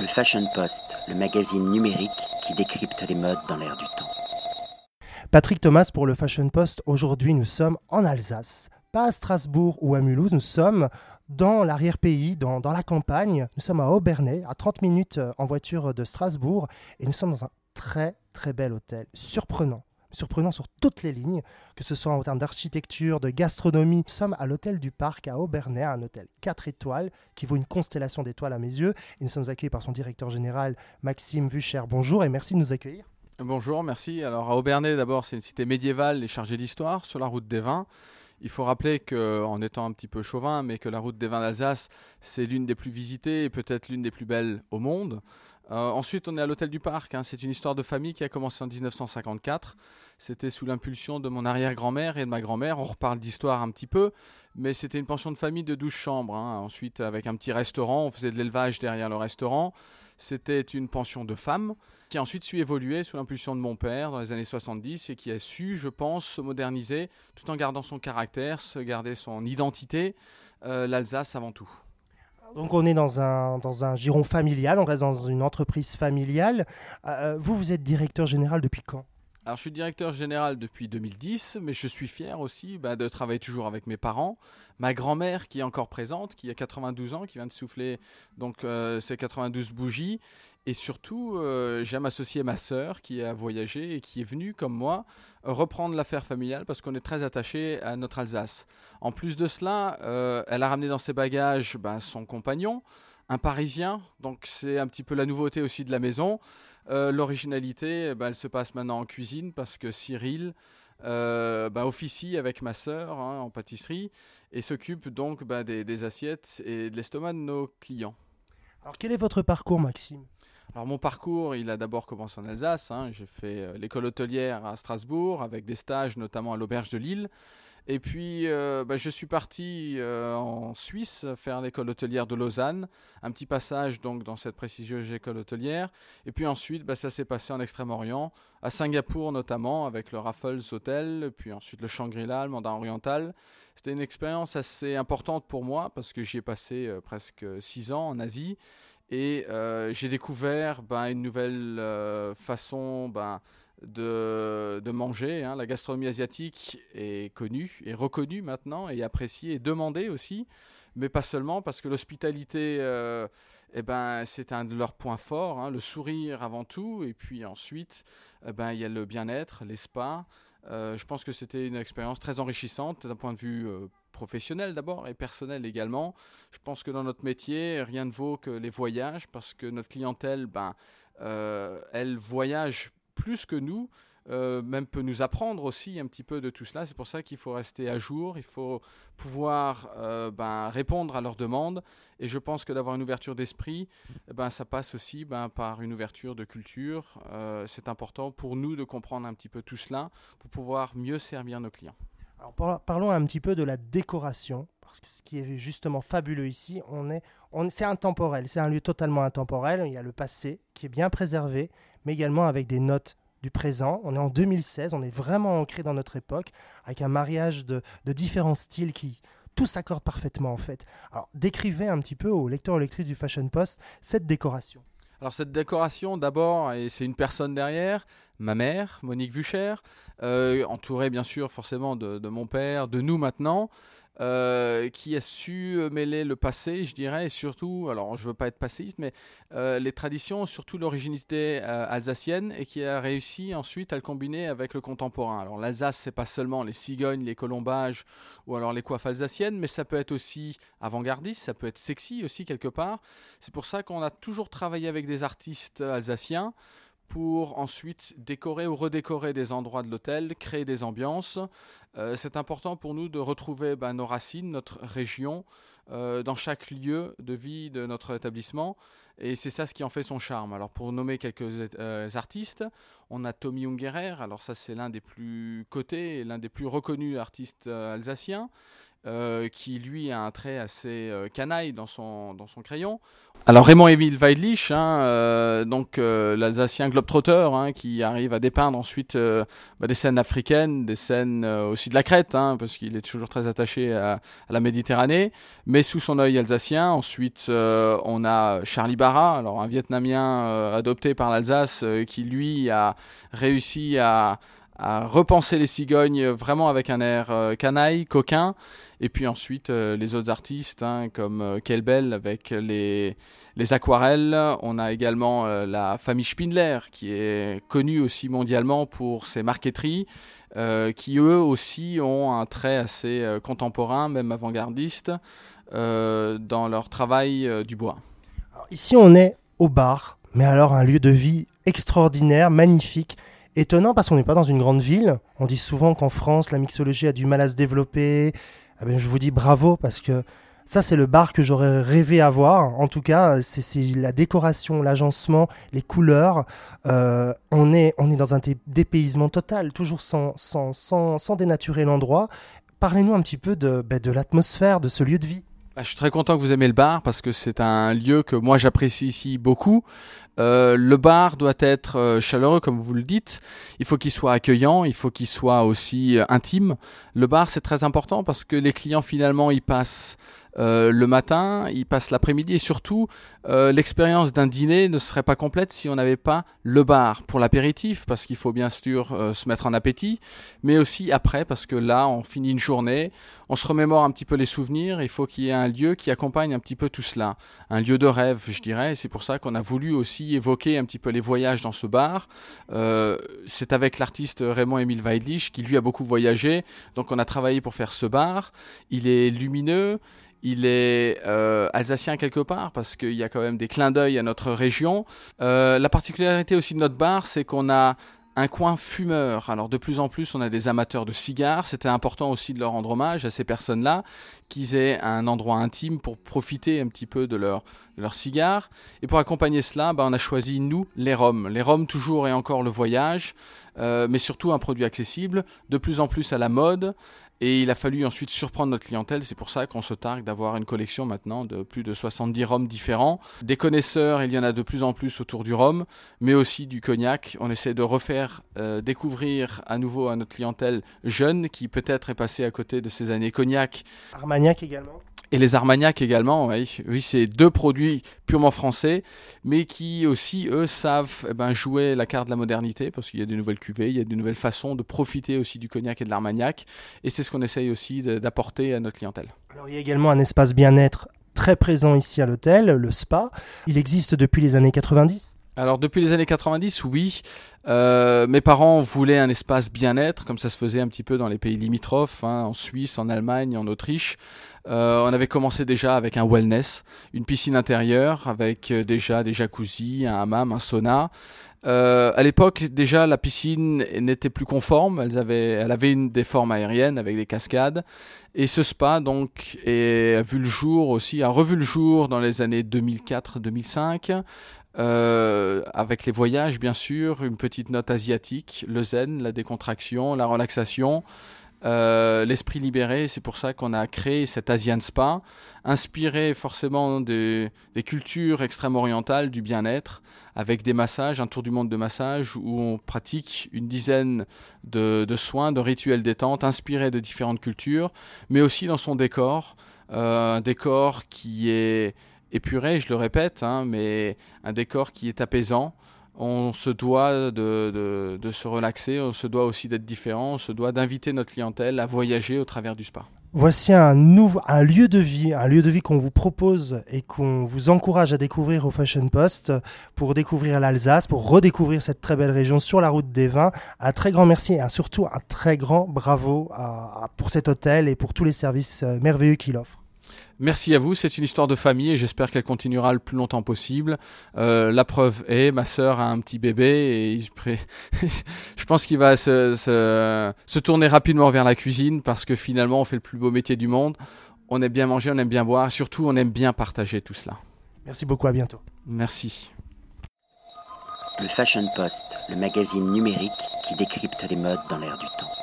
Le Fashion Post, le magazine numérique qui décrypte les modes dans l'air du temps. Patrick Thomas pour le Fashion Post. Aujourd'hui, nous sommes en Alsace, pas à Strasbourg ou à Mulhouse. Nous sommes dans l'arrière-pays, dans, la campagne. Nous sommes à Aubernay, à 30 minutes euh, en voiture de Strasbourg. Et nous sommes dans un très très bel hôtel, surprenant surprenant sur toutes les lignes, que ce soit en termes d'architecture, de gastronomie. Nous sommes à l'hôtel du Parc à Aubernais, un hôtel 4 étoiles qui vaut une constellation d'étoiles à mes yeux. Et nous sommes accueillis par son directeur général, Maxime Vucher. Bonjour et merci de nous accueillir. Bonjour, merci. Alors à Aubernais, d'abord, c'est une cité médiévale et chargée d'histoire sur la route des vins. Il faut rappeler qu'en étant un petit peu chauvin, mais que la route des vins d'Alsace, c'est l'une des plus visitées et peut-être l'une des plus belles au monde. Euh, ensuite, on est à l'hôtel du Parc. Hein. C'est une histoire de famille qui a commencé en 1954. C'était sous l'impulsion de mon arrière-grand-mère et de ma grand-mère. On reparle d'histoire un petit peu, mais c'était une pension de famille de 12 chambres. Hein. Ensuite, avec un petit restaurant, on faisait de l'élevage derrière le restaurant. C'était une pension de femmes qui a ensuite su évoluer sous l'impulsion de mon père dans les années 70 et qui a su, je pense, se moderniser tout en gardant son caractère, se garder son identité, euh, l'Alsace avant tout. Donc on est dans un, dans un giron familial, on reste dans une entreprise familiale. Euh, vous, vous êtes directeur général depuis quand? Alors, je suis directeur général depuis 2010, mais je suis fier aussi bah, de travailler toujours avec mes parents. Ma grand-mère qui est encore présente, qui a 92 ans, qui vient de souffler donc euh, ses 92 bougies. Et surtout, euh, j'aime associer ma sœur qui a voyagé et qui est venue, comme moi, reprendre l'affaire familiale parce qu'on est très attaché à notre Alsace. En plus de cela, euh, elle a ramené dans ses bagages bah, son compagnon, un Parisien. Donc, c'est un petit peu la nouveauté aussi de la maison. Euh, l'originalité, ben, elle se passe maintenant en cuisine parce que Cyril euh, bah, officie avec ma sœur hein, en pâtisserie et s'occupe donc bah, des, assiettes et de l'estomac de nos clients. Alors quel est votre parcours Maxime? Alors mon parcours, il a d'abord commencé en Alsace. Hein. J'ai fait euh, l'école hôtelière à Strasbourg avec des stages notamment à l'auberge de Lille. Et puis, euh, bah, je suis parti euh, en Suisse faire l'école hôtelière de Lausanne. Un petit passage donc dans cette prestigieuse école hôtelière. Et puis ensuite, bah, ça s'est passé en Extrême-Orient, à Singapour notamment, avec le Raffles Hotel, puis ensuite le Shangri-La, le Mandarin Oriental. C'était une expérience assez importante pour moi parce que j'y ai passé euh, presque six ans en Asie. Et j'ai découvert ben, une nouvelle façon ben, de, manger. Hein. La gastronomie asiatique est connue, et reconnue maintenant, et appréciée, et demandée aussi, mais pas seulement, parce que l'hospitalité, euh, eh ben, c'est un de leurs points forts, hein. le sourire avant tout, et puis ensuite, eh ben, il y a le bien-être, les. Euh, je pense que c'était une expérience très enrichissante d'un point de vue euh, professionnel d'abord et personnel également. Je pense que dans notre métier, rien ne vaut que les voyages parce que notre clientèle, ben, elle voyage plus que nous, euh, même peut nous apprendre aussi un petit peu de tout cela. C'est pour ça qu'il faut rester à jour, il faut pouvoir euh, ben, répondre à leurs demandes. Et je pense que d'avoir une ouverture d'esprit, eh ben, ça passe aussi ben, par une ouverture de culture. Euh, c'est important pour nous de comprendre un petit peu tout cela pour pouvoir mieux servir nos clients. Parlons un petit peu de la décoration, parce que ce qui est justement fabuleux ici, on est, on, c'est intemporel, c'est un lieu totalement intemporel. Il y a le passé qui est bien préservé, mais également avec des notes du présent. On est en 2016, on est vraiment ancré dans notre époque, avec un mariage de, différents styles qui tout s'accorde parfaitement en fait. Alors décrivez un petit peu au lecteur ou lectrice du Fashion Post cette décoration. Alors cette décoration, d'abord, et c'est une personne derrière, ma mère, Monique Vucher, euh, entourée bien sûr forcément de, de, mon père, de nous maintenant. Euh, qui a su euh, mêler le passé, je dirais, et surtout, alors je veux pas être passéiste, mais euh, les traditions, surtout l'originalité alsacienne, et qui a réussi ensuite à le combiner avec le contemporain. Alors l'Alsace, c'est pas seulement les cigognes, les colombages, ou alors les coiffes alsaciennes, mais ça peut être aussi avant-gardiste, ça peut être sexy aussi quelque part. C'est pour ça qu'on a toujours travaillé avec des artistes alsaciens pour ensuite décorer ou redécorer des endroits de l'hôtel, créer des ambiances. Euh, c'est important pour nous de retrouver ben, nos racines, notre région, euh, dans chaque lieu de vie de notre établissement. Et c'est ça ce qui en fait son charme. Alors pour nommer quelques euh, artistes, on a Tommy Ungerer, alors ça c'est l'un des plus cotés, l'un des plus reconnus artistes alsaciens. Euh, qui lui a un trait assez euh, canaille dans son, dans son crayon. Alors Raymond-Émile Weidlich, hein, euh, donc l'Alsacien globetrotter, hein, qui arrive à dépeindre ensuite bah, des scènes africaines, des scènes aussi de la Crète, hein, parce qu'il est toujours très attaché à, la Méditerranée, mais sous son œil alsacien. Ensuite, on a Charlie Barra, alors un Vietnamien adopté par l'Alsace, qui lui a réussi à à repenser les cigognes vraiment avec un air canaille, coquin. Et puis ensuite, euh, les autres artistes, hein, comme euh, Kelbel avec les, les aquarelles. On a également euh, la famille Spindler, qui est connue aussi mondialement pour ses marqueteries, qui eux aussi ont un trait assez contemporain, même avant-gardiste, dans leur travail du bois. ici, on est au bar, mais alors un lieu de vie extraordinaire, magnifique étonnant parce qu'on n'est pas dans une grande ville. On dit souvent qu'en France, la mixologie a du mal à se développer, ah ben, je vous dis bravo parce que ça, c'est le bar que j'aurais rêvé avoir. En tout cas, c'est la décoration, l'agencement, les couleurs. Euh, on, est, on est dans un dépaysement total, toujours sans, sans, sans, sans dénaturer l'endroit. Parlez-nous un petit peu de, ben, de l'atmosphère de ce lieu de vie. Ah, je suis très content que vous aimez le bar parce que c'est un lieu que moi j'apprécie ici beaucoup. Euh, le bar doit être euh, chaleureux, comme vous le dites. Il faut qu'il soit accueillant, il faut qu'il soit aussi euh, intime. Le bar, c'est très important parce que les clients, finalement, ils passent euh, le matin, il passe l'après-midi et surtout euh, l'expérience d'un dîner ne serait pas complète si on n'avait pas le bar pour l'apéritif parce qu'il faut bien sûr euh, se mettre en appétit, mais aussi après parce que là on finit une journée, on se remémore un petit peu les souvenirs, il faut qu'il y ait un lieu qui accompagne un petit peu tout cela, un lieu de rêve je dirais, c'est pour ça qu'on a voulu aussi évoquer un petit peu les voyages dans ce bar. c'est avec l'artiste Raymond Émile Weidlich qui lui a beaucoup voyagé, donc on a travaillé pour faire ce bar. Il est lumineux, il est euh, alsacien quelque part parce qu'il y a quand même des clins d'œil à notre région. Euh, la particularité aussi de notre bar, c'est qu'on a un coin fumeur. Alors de plus en plus, on a des amateurs de cigares. C'était important aussi de leur rendre hommage à ces personnes-là, qu'ils aient un endroit intime pour profiter un petit peu de leur, de cigares. Et pour accompagner cela, bah, on a choisi, nous, les Roms. Les Roms, toujours et encore le voyage, euh, mais surtout un produit accessible, de plus en plus à la mode. Et il a fallu ensuite surprendre notre clientèle. C'est pour ça qu'on se targue d'avoir une collection maintenant de plus de 70 rhums différents. Des connaisseurs, il y en a de plus en plus autour du rhum, mais aussi du cognac. On essaie de refaire euh, découvrir à nouveau à notre clientèle jeune qui peut-être est passée à côté de ces années cognac. Armagnac également et les Armagnac également, oui, oui c'est deux produits purement français, mais qui aussi, eux, savent eh ben, jouer la carte de la modernité, parce qu'il y a des nouvelles cuvées, il y a de nouvelles façons de profiter aussi du cognac et de l'Armagnac, et c'est ce qu'on essaye aussi d'apporter à notre clientèle. Alors il y a également un espace bien-être très présent ici à l'hôtel, le spa. Il existe depuis les années 90 alors depuis les années 90, oui. Euh, mes parents voulaient un espace bien-être, comme ça se faisait un petit peu dans les pays limitrophes, hein, en Suisse, en Allemagne, en Autriche. Euh, on avait commencé déjà avec un wellness, une piscine intérieure avec euh, déjà des jacuzzis, un hammam, un sauna. Euh, à l'époque, déjà, la piscine n'était plus conforme. Elle avait, elle avait une des formes aériennes avec des cascades. Et ce spa, donc, a vu le jour aussi, a revu le jour dans les années 2004-2005. avec les voyages, bien sûr, une petite note asiatique, le zen, la décontraction, la relaxation. Euh, l'esprit libéré, c'est pour ça qu'on a créé cet Asian Spa, inspiré forcément des, cultures extrême-orientales du bien-être, avec des massages, un tour du monde de massage où on pratique une dizaine de, soins, de rituels détente, inspirés de différentes cultures, mais aussi dans son décor, euh, un décor qui est épuré, je le répète, hein, mais un décor qui est apaisant, on se doit de, se relaxer, on se doit aussi d'être différent, on se doit d'inviter notre clientèle à voyager au travers du spa. Voici un, nouveau, un lieu de vie, un lieu de vie qu'on vous propose et qu'on vous encourage à découvrir au Fashion Post pour découvrir l'Alsace, pour redécouvrir cette très belle région sur la route des vins. Un très grand merci et surtout un très grand bravo pour cet hôtel et pour tous les services euh, merveilleux qu'il offre. Merci à vous, c'est une histoire de famille et j'espère qu'elle continuera le plus longtemps possible. Euh, la preuve est, ma sœur a un petit bébé et je pense qu'il va se, se, tourner rapidement vers la cuisine parce que finalement on fait le plus beau métier du monde. On aime bien manger, on aime bien boire, surtout on aime bien partager tout cela. Merci beaucoup, à bientôt. Merci. Le Fashion Post, le magazine numérique qui décrypte les modes dans l'air du temps.